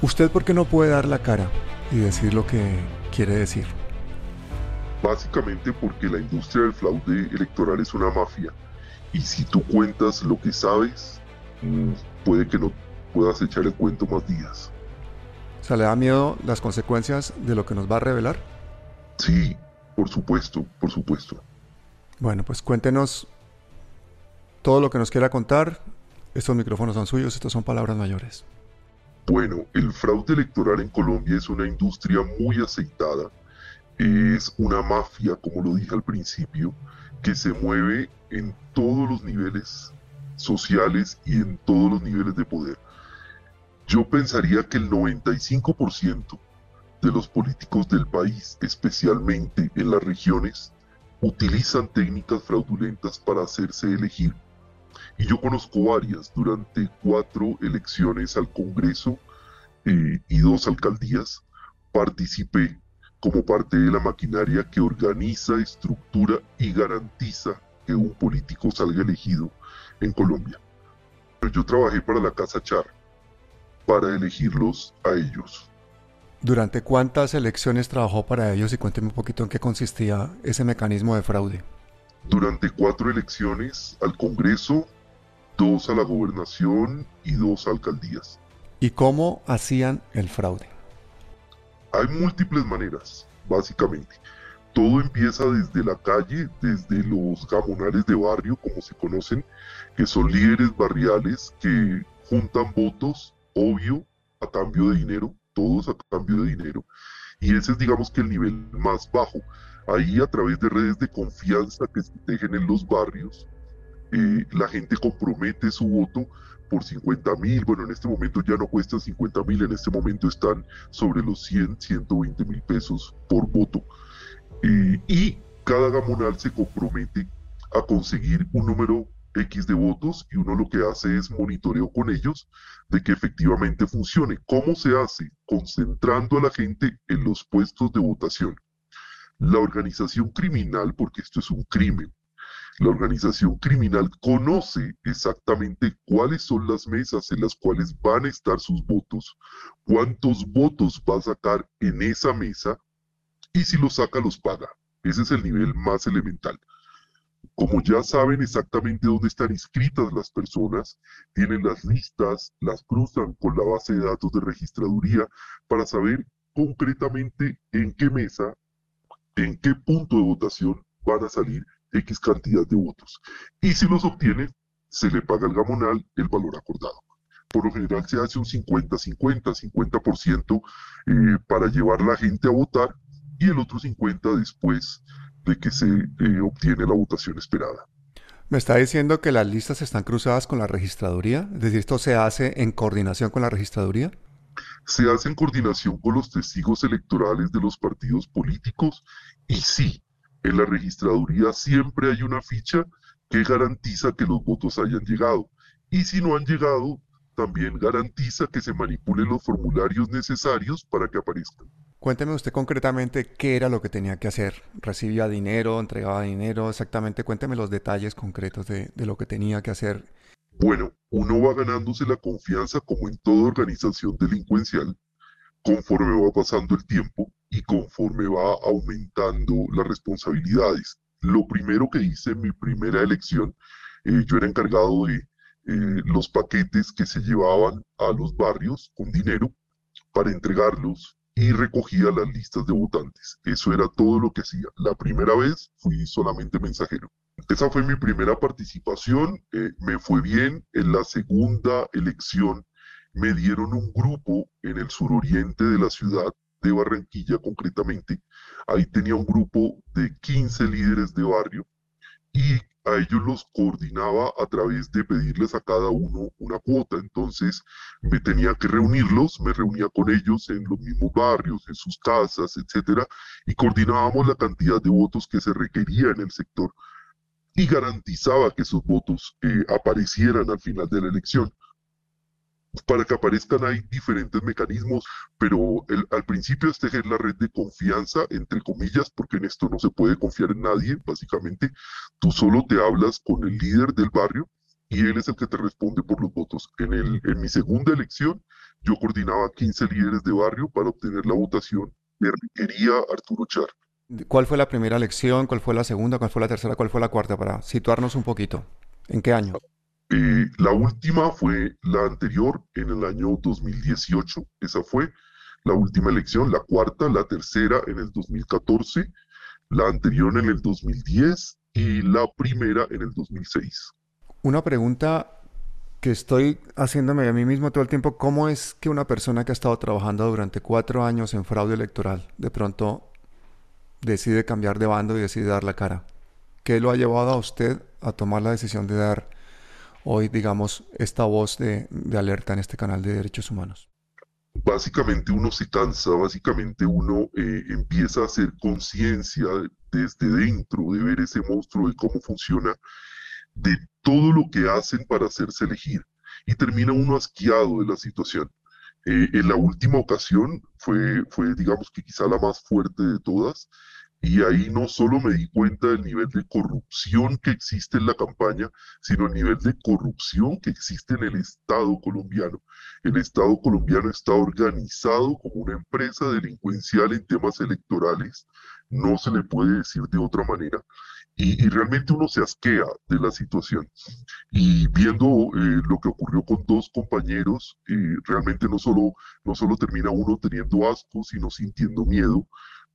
¿Usted por qué no puede dar la cara y decir lo que quiere decir? Básicamente porque la industria del fraude electoral es una mafia y si tú cuentas lo que sabes, mm, puede que no puedas echar el cuento más días. O sea, ¿le da miedo las consecuencias de lo que nos va a revelar? Sí, por supuesto, por supuesto. Bueno, pues cuéntenos todo lo que nos quiera contar. Estos micrófonos son suyos, estos son palabras mayores. Bueno, el fraude electoral en Colombia es una industria muy aceitada. Es una mafia, como lo dije al principio, que se mueve en todos los niveles sociales y en todos los niveles de poder. Yo pensaría que el 95% de los políticos del país, especialmente en las regiones, utilizan técnicas fraudulentas para hacerse elegir. Y yo conozco varias. Durante cuatro elecciones al Congreso eh, y dos alcaldías, participé como parte de la maquinaria que organiza, estructura y garantiza que un político salga elegido en Colombia. Yo trabajé para la Casa Char, para elegirlos a ellos. ¿Durante cuántas elecciones trabajó para ellos y cuénteme un poquito en qué consistía ese mecanismo de fraude? Durante cuatro elecciones al Congreso, dos a la gobernación y dos alcaldías. ¿Y cómo hacían el fraude? Hay múltiples maneras, básicamente. Todo empieza desde la calle, desde los gamonales de barrio, como se conocen, que son líderes barriales que juntan votos, obvio, a cambio de dinero, todos a cambio de dinero. Y ese es, digamos que, el nivel más bajo. Ahí, a través de redes de confianza que se tejen en los barrios, eh, la gente compromete su voto por 50 mil, bueno, en este momento ya no cuesta 50 mil, en este momento están sobre los 100, 120 mil pesos por voto. Y cada gamonal se compromete a conseguir un número X de votos y uno lo que hace es monitoreo con ellos de que efectivamente funcione. ¿Cómo se hace? Concentrando a la gente en los puestos de votación. La organización criminal, porque esto es un crimen, la organización criminal conoce exactamente cuáles son las mesas en las cuales van a estar sus votos, cuántos votos va a sacar en esa mesa y si los saca los paga. Ese es el nivel más elemental. Como ya saben exactamente dónde están inscritas las personas, tienen las listas, las cruzan con la base de datos de registraduría para saber concretamente en qué mesa, en qué punto de votación van a salir X cantidad de votos. Y si los obtiene, se le paga al gamonal el valor acordado. Por lo general se hace un 50-50, 50%, eh, para llevar la gente a votar y el otro 50% después de que se eh, obtiene la votación esperada. ¿Me está diciendo que las listas están cruzadas con la registraduría? Es decir, ¿esto se hace en coordinación con la registraduría? Se hace en coordinación con los testigos electorales de los partidos políticos y sí, en la registraduría siempre hay una ficha que garantiza que los votos hayan llegado. Y si no han llegado, también garantiza que se manipulen los formularios necesarios para que aparezcan. Cuénteme usted concretamente qué era lo que tenía que hacer. ¿Recibía dinero? ¿Entregaba dinero? Exactamente, cuénteme los detalles concretos de, de lo que tenía que hacer. Bueno, uno va ganándose la confianza como en toda organización delincuencial conforme va pasando el tiempo y conforme va aumentando las responsabilidades. Lo primero que hice en mi primera elección, eh, yo era encargado de eh, los paquetes que se llevaban a los barrios con dinero para entregarlos y recogía las listas de votantes. Eso era todo lo que hacía. La primera vez fui solamente mensajero. Esa fue mi primera participación, eh, me fue bien. En la segunda elección me dieron un grupo en el suroriente de la ciudad de Barranquilla concretamente. Ahí tenía un grupo de 15 líderes de barrio y a ellos los coordinaba a través de pedirles a cada uno una cuota. Entonces me tenía que reunirlos, me reunía con ellos en los mismos barrios, en sus casas, etcétera, y coordinábamos la cantidad de votos que se requería en el sector y garantizaba que esos votos eh, aparecieran al final de la elección para que aparezcan hay diferentes mecanismos, pero al principio es tejer la red de confianza, entre comillas, porque en esto no se puede confiar en nadie, básicamente. Tú solo te hablas con el líder del barrio y él es el que te responde por los votos. En, mi segunda elección, yo coordinaba 15 líderes de barrio para obtener la votación que requería Arturo Char. ¿Cuál fue la primera elección? ¿Cuál fue la segunda? ¿Cuál fue la tercera? ¿Cuál fue la cuarta? Para situarnos un poquito. ¿En qué año? La última fue la anterior, en el año 2018. Esa fue la última elección. La cuarta, la tercera en el 2014, la anterior en el 2010 y la primera en el 2006. Una pregunta que estoy haciéndome a mí mismo todo el tiempo, ¿cómo es que una persona que ha estado trabajando durante cuatro años en fraude electoral de pronto decide cambiar de bando y decide dar la cara? ¿Qué lo ha llevado a usted a tomar la decisión de dar hoy, digamos, esta voz de, alerta en este canal de derechos humanos? Básicamente uno se cansa, básicamente uno eh, empieza a hacer conciencia desde dentro de ver ese monstruo y cómo funciona, de todo lo que hacen para hacerse elegir y termina uno asqueado de la situación. Eh, en la última ocasión fue, fue, digamos que quizá la más fuerte de todas, y ahí no solo me di cuenta del nivel de corrupción que existe en la campaña, sino el nivel de corrupción que existe en el Estado colombiano. El Estado colombiano está organizado como una empresa delincuencial en temas electorales, no se le puede decir de otra manera. Y, realmente uno se asquea de la situación. Y viendo eh, lo que ocurrió con dos compañeros, eh, realmente no solo, no solo termina uno teniendo asco, sino sintiendo miedo,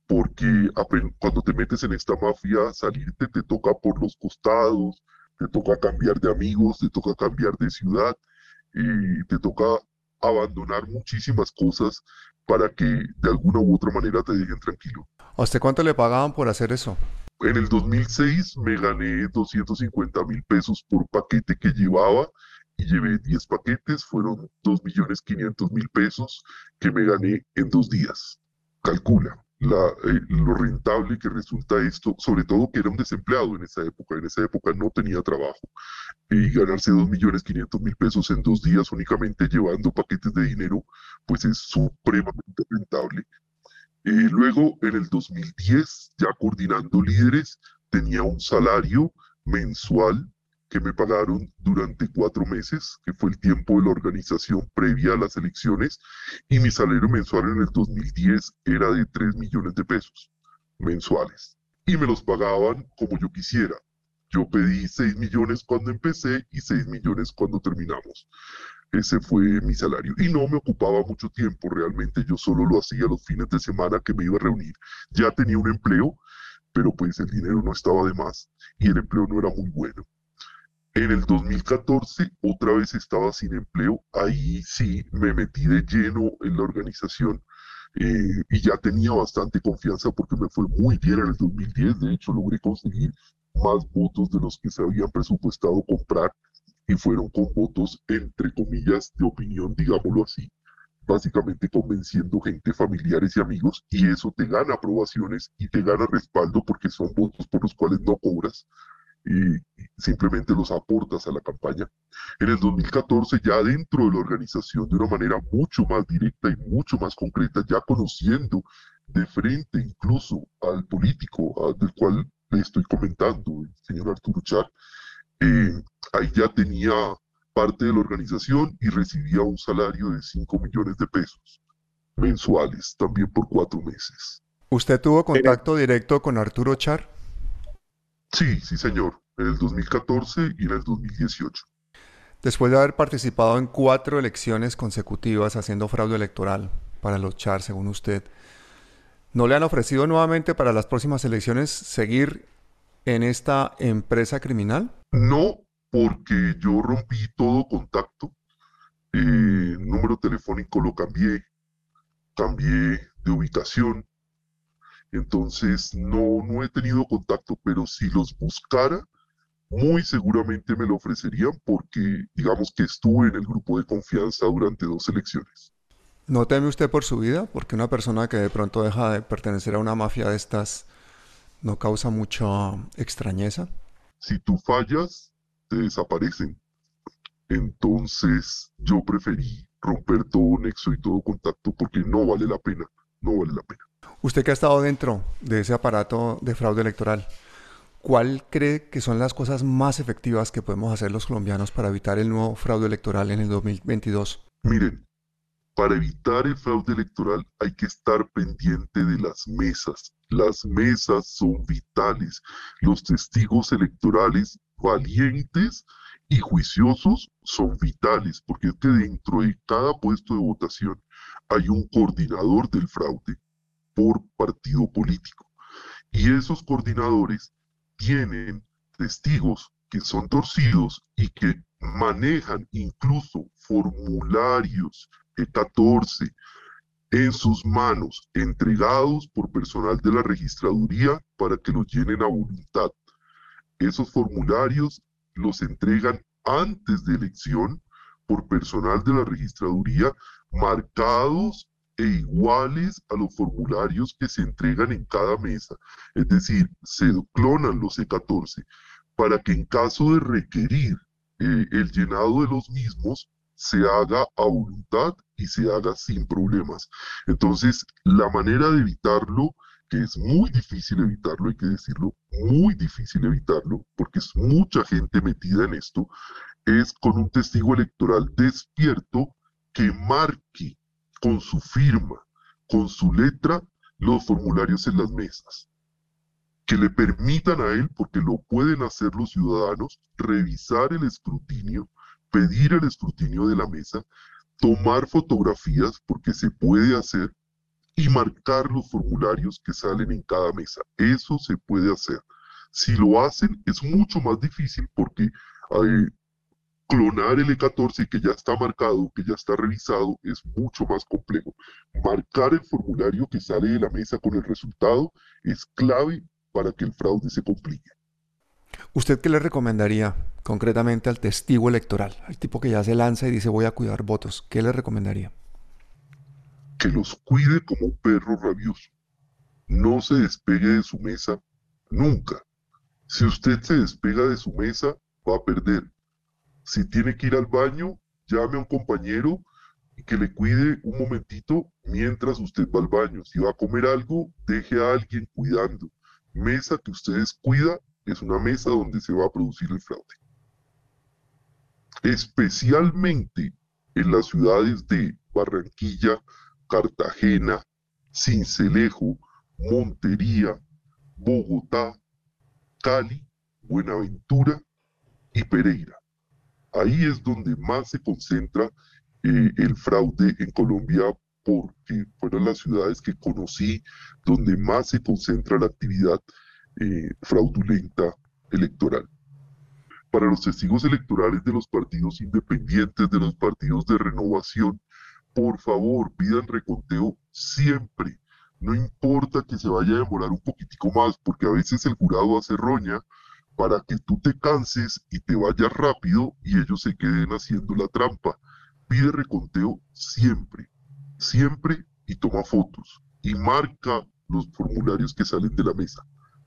porque cuando te metes en esta mafia, salirte te toca por los costados, te toca cambiar de amigos, te toca cambiar de ciudad, te toca abandonar muchísimas cosas para que de alguna u otra manera te dejen tranquilo. ¿A usted cuánto le pagaban por hacer eso? En el 2006 me gané 250 mil pesos por paquete que llevaba y llevé 10 paquetes, fueron 2 millones 500 mil pesos que me gané en dos días. Calcula. Eh, lo rentable que resulta esto, sobre todo que era un desempleado en esa época, en esa época no tenía trabajo, y ganarse 2 millones 500 mil pesos en dos días únicamente llevando paquetes de dinero, pues es supremamente rentable. Eh, luego, en el 2010, ya coordinando líderes, tenía un salario mensual que me pagaron durante cuatro meses, que fue el tiempo de la organización previa a las elecciones, y mi salario mensual en el 2010 era de 3 millones de pesos mensuales. Y me los pagaban como yo quisiera. Yo pedí 6 millones cuando empecé y 6 millones cuando terminamos. Ese fue mi salario. Y no me ocupaba mucho tiempo, realmente yo solo lo hacía los fines de semana que me iba a reunir. Ya tenía un empleo, pero pues el dinero no estaba de más y el empleo no era muy bueno. En el 2014 otra vez estaba sin empleo, ahí sí me metí de lleno en la organización eh, y ya tenía bastante confianza porque me fue muy bien en el 2010, de hecho logré conseguir más votos de los que se habían presupuestado comprar y fueron con votos entre comillas de opinión, digámoslo así, básicamente convenciendo gente, familiares y amigos y eso te gana aprobaciones y te gana respaldo porque son votos por los cuales no cobras y simplemente los aportas a la campaña. En el 2014, ya dentro de la organización, de una manera mucho más directa y mucho más concreta, ya conociendo de frente incluso al político del cual le estoy comentando, el señor Arturo Char, eh, ahí ya tenía parte de la organización y recibía un salario de 5 millones de pesos mensuales, también por cuatro meses. ¿Usted tuvo contacto directo con Arturo Char? Sí, sí, señor, en el 2014 y en el 2018. Después de haber participado en cuatro elecciones consecutivas haciendo fraude electoral para los char, según usted, ¿no le han ofrecido nuevamente para las próximas elecciones seguir en esta empresa criminal? No, porque yo rompí todo contacto. Eh, número telefónico lo cambié, cambié de ubicación, entonces, no, no he tenido contacto, pero si los buscara, muy seguramente me lo ofrecerían porque, digamos que estuve en el grupo de confianza durante dos elecciones. ¿No teme usted por su vida? Porque una persona que de pronto deja de pertenecer a una mafia de estas no causa mucha extrañeza. Si tú fallas, te desaparecen. Entonces yo preferí romper todo nexo y todo contacto porque no vale la pena, no vale la pena. Usted que ha estado dentro de ese aparato de fraude electoral, ¿cuál cree que son las cosas más efectivas que podemos hacer los colombianos para evitar el nuevo fraude electoral en el 2022? Miren, para evitar el fraude electoral hay que estar pendiente de las mesas. Las mesas son vitales. Los testigos electorales valientes y juiciosos son vitales, porque es que dentro de cada puesto de votación hay un coordinador del fraude por partido político. Y esos coordinadores tienen testigos que son torcidos y que manejan incluso formularios E14 en sus manos, entregados por personal de la registraduría para que los llenen a voluntad. Esos formularios los entregan antes de elección por personal de la registraduría marcados e iguales a los formularios que se entregan en cada mesa. Es decir, se clonan los E14 para que en caso de requerir eh, el llenado de los mismos se haga a voluntad y se haga sin problemas. Entonces, la manera de evitarlo, que es muy difícil evitarlo, hay que decirlo, muy difícil evitarlo, porque es mucha gente metida en esto, es con un testigo electoral despierto que marque con su firma, con su letra, los formularios en las mesas. Que le permitan a él, porque lo pueden hacer los ciudadanos, revisar el escrutinio, pedir el escrutinio de la mesa, tomar fotografías, porque se puede hacer, y marcar los formularios que salen en cada mesa. Eso se puede hacer. Si lo hacen, es mucho más difícil porque eh, clonar el E14 que ya está marcado, que ya está revisado, es mucho más complejo. Marcar el formulario que sale de la mesa con el resultado es clave para que el fraude se complique. ¿Usted qué le recomendaría concretamente al testigo electoral, al tipo que ya se lanza y dice voy a cuidar votos? ¿Qué le recomendaría? Que los cuide como un perro rabioso. No se despegue de su mesa nunca. Si usted se despega de su mesa, va a perder si tiene que ir al baño, llame a un compañero y que le cuide un momentito mientras usted va al baño. Si va a comer algo, deje a alguien cuidando. Mesa que usted descuida es una mesa donde se va a producir el fraude. Especialmente en las ciudades de Barranquilla, Cartagena, Cincelejo, Montería, Bogotá, Cali, Buenaventura y Pereira. Ahí es donde más se concentra eh, el fraude en Colombia porque fueron las ciudades que conocí donde más se concentra la actividad eh, fraudulenta electoral. Para los testigos electorales de los partidos independientes, de los partidos de renovación, por favor, pidan reconteo siempre. No importa que se vaya a demorar un poquitico más, porque a veces el jurado hace roña para que tú te canses y te vayas rápido y ellos se queden haciendo la trampa. Pide reconteo siempre, siempre y toma fotos y marca los formularios que salen de la mesa.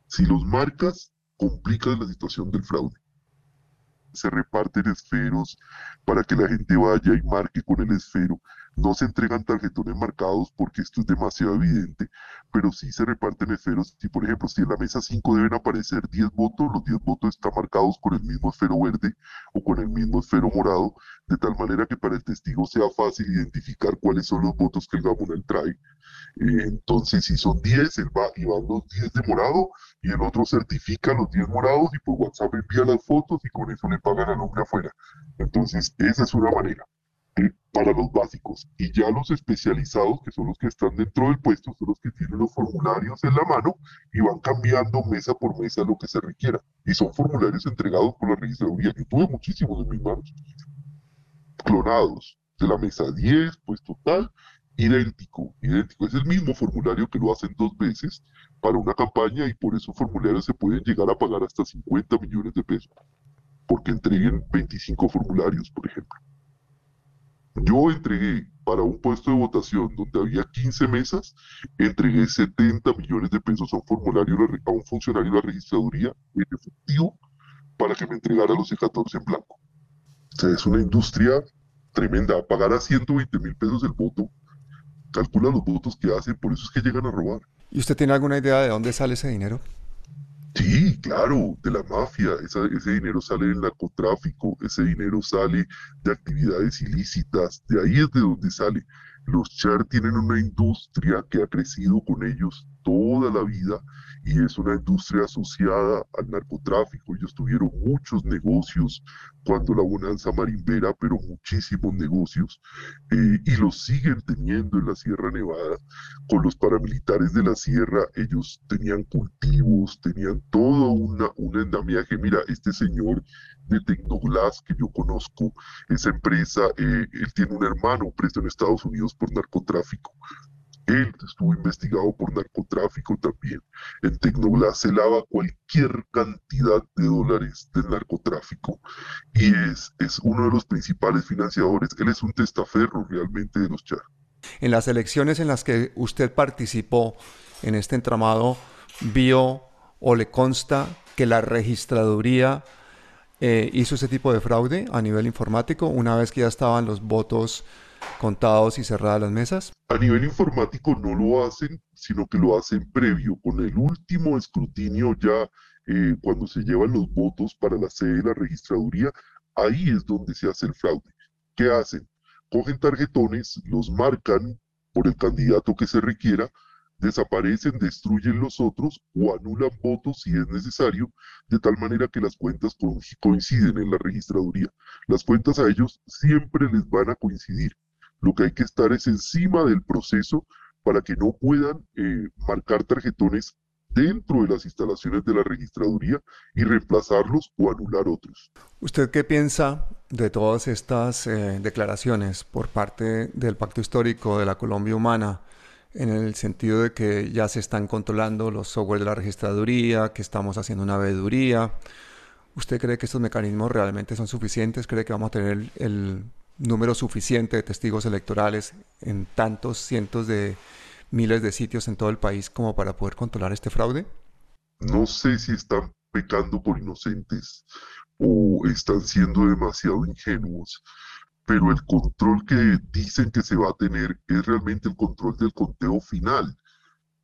Si los marcas, complicas la situación del fraude. Se reparten esferos para que la gente vaya y marque con el esfero. No se entregan tarjetones marcados porque esto es demasiado evidente, pero sí se reparten esferos. Si, por ejemplo, si en la mesa 5 deben aparecer 10 votos, los 10 votos están marcados con el mismo esfero verde o con el mismo esfero morado, de tal manera que para el testigo sea fácil identificar cuáles son los votos que el gamonal trae. Eh, entonces, si son 10, él va y van los 10 de morado y el otro certifica los 10 morados y por WhatsApp envía las fotos y con eso le pagan al hombre afuera. Entonces, esa es una manera para los básicos. Y ya los especializados, que son los que están dentro del puesto, son los que tienen los formularios en la mano y van cambiando mesa por mesa lo que se requiera. Y son formularios entregados por la registraduría. Yo tuve muchísimos en mis manos. Clonados. De la mesa 10, pues total, idéntico, idéntico. Es el mismo formulario que lo hacen dos veces para una campaña y por esos formularios se pueden llegar a pagar hasta 50 millones de pesos. Porque entreguen 25 formularios, por ejemplo. Yo entregué para un puesto de votación donde había 15 mesas, entregué 70 millones de pesos a un, formulario, a un funcionario de la registraduría en efectivo para que me entregara los E14 en blanco. O sea, es una industria tremenda. Pagar a 120 mil pesos el voto, calcula los votos que hacen, por eso es que llegan a robar. ¿Y usted tiene alguna idea de dónde sale ese dinero? Sí, claro, de la mafia. ese dinero sale del narcotráfico, ese dinero sale de actividades ilícitas, de ahí es de donde sale. Los Char tienen una industria que ha crecido con ellos toda la vida y es una industria asociada al narcotráfico. Ellos tuvieron muchos negocios cuando la bonanza marimbera, pero muchísimos negocios, eh, y los siguen teniendo en la Sierra Nevada. Con los paramilitares de la Sierra, ellos tenían cultivos, tenían todo una, un endamiaje. Mira, este señor de Tecnoglass que yo conozco, esa empresa, eh, él tiene un hermano preso en Estados Unidos por narcotráfico. Él estuvo investigado por narcotráfico también. En Tecnoglass se lava cualquier cantidad de dólares del narcotráfico y es, es uno de los principales financiadores. Él es un testaferro realmente de los Char. En las elecciones en las que usted participó en este entramado, vio o le consta que la registraduría eh, hizo ese tipo de fraude a nivel informático una vez que ya estaban los votos contados y cerradas las mesas? A nivel informático no lo hacen, sino que lo hacen previo, con el último escrutinio ya eh, cuando se llevan los votos para la sede de la registraduría, ahí es donde se hace el fraude. ¿Qué hacen? Cogen tarjetones, los marcan por el candidato que se requiera, desaparecen, destruyen los otros o anulan votos si es necesario, de tal manera que las cuentas coinciden en la registraduría. Las cuentas a ellos siempre les van a coincidir. Lo que hay que estar es encima del proceso para que no puedan eh, marcar tarjetones dentro de las instalaciones de la registraduría y reemplazarlos o anular otros. ¿Usted qué piensa de todas estas eh, declaraciones por parte del Pacto Histórico de la Colombia Humana en el sentido de que ya se están controlando los software de la registraduría, que estamos haciendo una veeduría? ¿Usted cree que estos mecanismos realmente son suficientes? ¿Cree que vamos a tener el número suficiente de testigos electorales en tantos cientos de miles de sitios en todo el país como para poder controlar este fraude? No sé si están pecando por inocentes o están siendo demasiado ingenuos, pero el control que dicen que se va a tener es realmente el control del conteo final.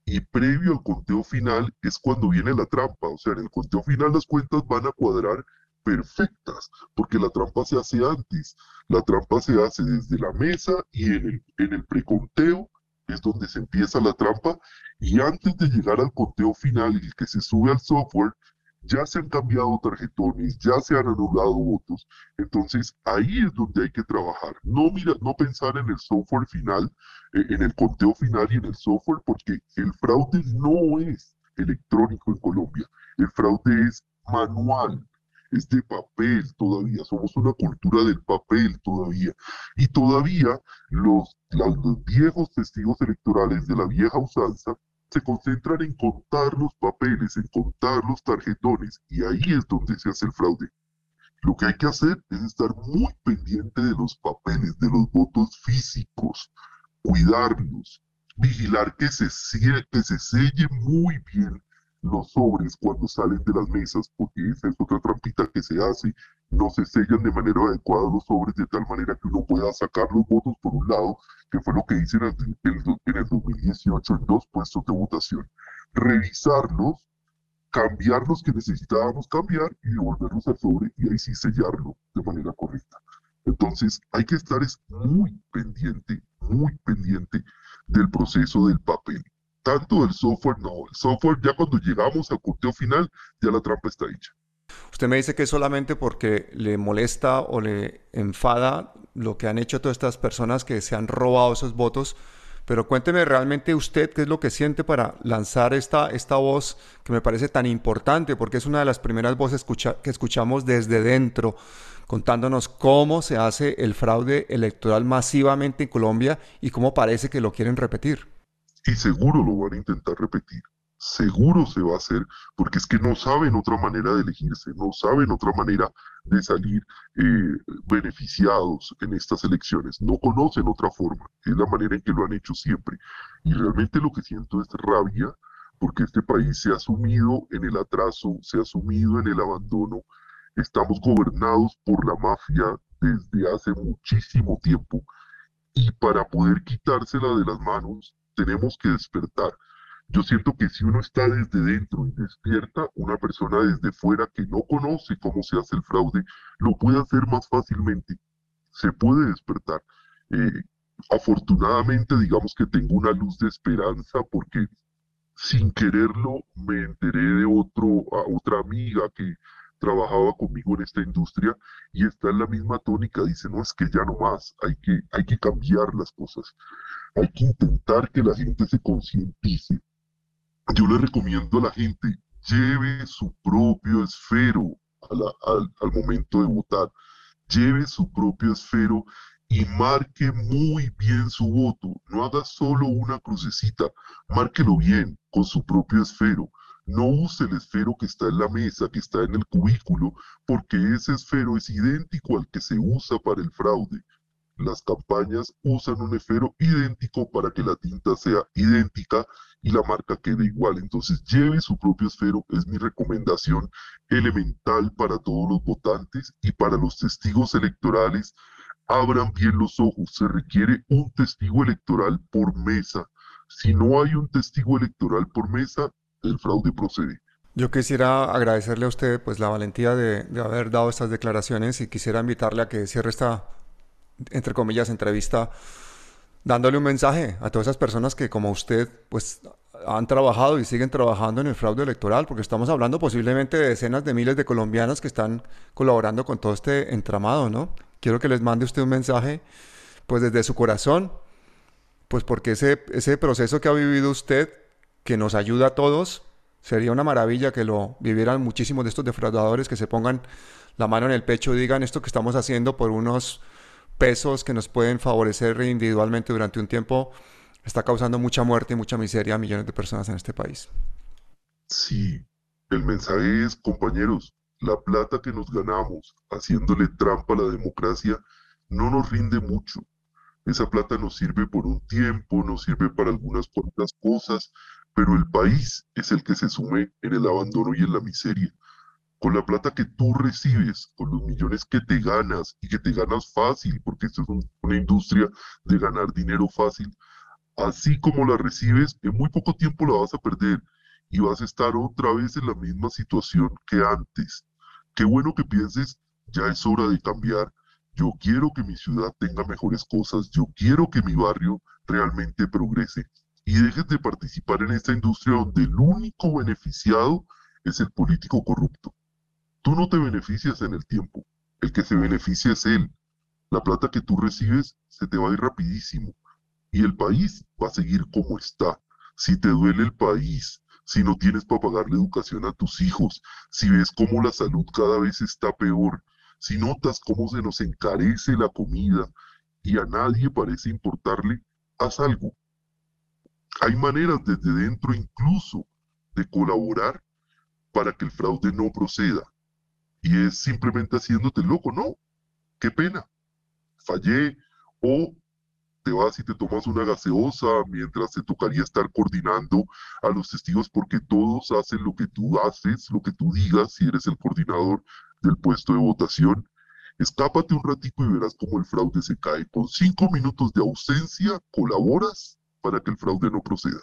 Y previo al conteo final es cuando viene la trampa, o sea, en el conteo final las cuentas van a cuadrar perfectas, porque la trampa se hace antes. La trampa se hace desde la mesa y en el, en el preconteo es donde se empieza la trampa y antes de llegar al conteo final el que se sube al software, ya se han cambiado tarjetones, ya se han anulado votos. Entonces ahí es donde hay que trabajar. No mira, no pensar en el software final, eh, en el conteo final y en el software, porque el fraude no es electrónico en Colombia. El fraude es manual es de papel todavía, somos una cultura del papel todavía. Y todavía los, los viejos testigos electorales de la vieja usanza se concentran en contar los papeles, en contar los tarjetones, y ahí es donde se hace el fraude. Lo que hay que hacer es estar muy pendiente de los papeles, de los votos físicos, cuidarlos, vigilar que se, que se selle muy bien los sobres cuando salen de las mesas, porque esa es otra trampita que se hace, no se sellan de manera adecuada los sobres de tal manera que uno pueda sacar los votos por un lado, que fue lo que hice en el, 2018 en dos puestos de votación. Revisarlos, cambiar los que necesitábamos cambiar y devolverlos al sobre y ahí sí sellarlo de manera correcta. Entonces hay que estar muy pendiente, muy pendiente del proceso del papel tanto el software, no. El software ya cuando llegamos al conteo final, ya la trampa está hecha. Usted me dice que es solamente porque le molesta o le enfada lo que han hecho todas estas personas que se han robado esos votos, pero cuénteme realmente usted qué es lo que siente para lanzar esta, esta voz que me parece tan importante, porque es una de las primeras voces que escuchamos desde dentro, contándonos cómo se hace el fraude electoral masivamente en Colombia y cómo parece que lo quieren repetir. Y seguro lo van a intentar repetir. Seguro se va a hacer, porque es que no saben otra manera de elegirse, no saben otra manera de salir eh, beneficiados en estas elecciones, no conocen otra forma, es la manera en que lo han hecho siempre. Y realmente lo que siento es rabia, porque este país se ha sumido en el atraso, se ha sumido en el abandono, estamos gobernados por la mafia desde hace muchísimo tiempo y para poder quitársela de las manos tenemos que despertar. Yo siento que si uno está desde dentro y despierta, una persona desde fuera que no conoce cómo se hace el fraude, lo puede hacer más fácilmente. Se puede despertar. Eh, afortunadamente, digamos que tengo una luz de esperanza porque sin quererlo me enteré de otro, a otra amiga que trabajaba conmigo en esta industria y está en la misma tónica, dice, no, es que ya no más, hay que, hay que cambiar las cosas, hay que intentar que la gente se concientice. Yo le recomiendo a la gente, lleve su propio esfero al, al momento de votar, lleve su propio esfero y marque muy bien su voto. No haga solo una crucecita, márquelo bien con su propio esfero. No use el esfero que está en la mesa, que está en el cubículo, porque ese esfero es idéntico al que se usa para el fraude. Las campañas usan un esfero idéntico para que la tinta sea idéntica y la marca quede igual. Entonces lleve su propio esfero, es mi recomendación elemental para todos los votantes y para los testigos electorales abran bien los ojos, se requiere un testigo electoral por mesa. Si no hay un testigo electoral por mesa, el fraude procede. Yo quisiera agradecerle a usted pues la valentía de, haber dado estas declaraciones y quisiera invitarle a que cierre esta, entre comillas, entrevista dándole un mensaje a todas esas personas que como usted pues han trabajado y siguen trabajando en el fraude electoral, porque estamos hablando posiblemente de decenas de miles de colombianos que están colaborando con todo este entramado, ¿no? quiero que les mande usted un mensaje, pues desde su corazón, pues porque ese, ese proceso que ha vivido usted, que nos ayuda a todos, sería una maravilla que lo vivieran muchísimos de estos defraudadores, que se pongan la mano en el pecho y digan esto que estamos haciendo por unos pesos que nos pueden favorecer individualmente durante un tiempo, está causando mucha muerte y mucha miseria a millones de personas en este país. Sí, el mensaje es, compañeros, la plata que nos ganamos haciéndole trampa a la democracia no nos rinde mucho. Esa plata nos sirve por un tiempo, nos sirve para algunas cuantas cosas, pero el país es el que se sume en el abandono y en la miseria. Con la plata que tú recibes, con los millones que te ganas y que te ganas fácil, porque esto es una industria de ganar dinero fácil, así como la recibes, en muy poco tiempo la vas a perder y vas a estar otra vez en la misma situación que antes. Qué bueno que pienses, ya es hora de cambiar. Yo quiero que mi ciudad tenga mejores cosas. Yo quiero que mi barrio realmente progrese. Y dejes de participar en esta industria donde el único beneficiado es el político corrupto. Tú no te beneficias en el tiempo. El que se beneficia es él. La plata que tú recibes se te va a ir rapidísimo. Y el país va a seguir como está. Si te duele el país, si no tienes para pagar la educación a tus hijos, si ves cómo la salud cada vez está peor, si notas cómo se nos encarece la comida y a nadie parece importarle, haz algo. Hay maneras desde dentro incluso de colaborar para que el fraude no proceda. Y es simplemente haciéndote loco, no, qué pena, fallé o te vas y te tomas una gaseosa mientras te tocaría estar coordinando a los testigos porque todos hacen lo que tú haces, lo que tú digas si eres el coordinador del puesto de votación. Escápate un ratico y verás cómo el fraude se cae. Con cinco minutos de ausencia colaboras para que el fraude no proceda.